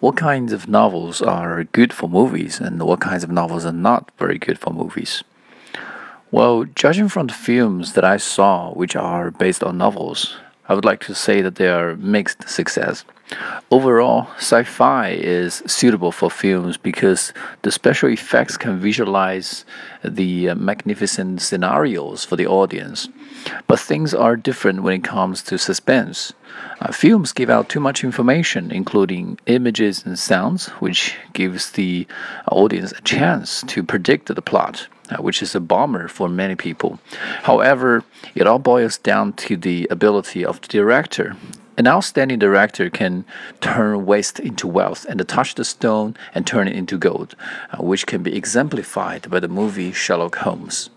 what kinds of novels are good for movies and what kinds of novels are not very good for movies? Well, judging from the films that I saw, which are based on novels, I would like to say that they are mixed success. Overall, sci fi is suitable for films because the special effects can visualize the uh, magnificent scenarios for the audience. But things are different when it comes to suspense. Uh, films give out too much information, including images and sounds, which gives the audience a chance to predict the plot. Uh, which is a bummer for many people. However, it all boils down to the ability of the director. An outstanding director can turn waste into wealth and touch the stone and turn it into gold, uh, which can be exemplified by the movie Sherlock Holmes.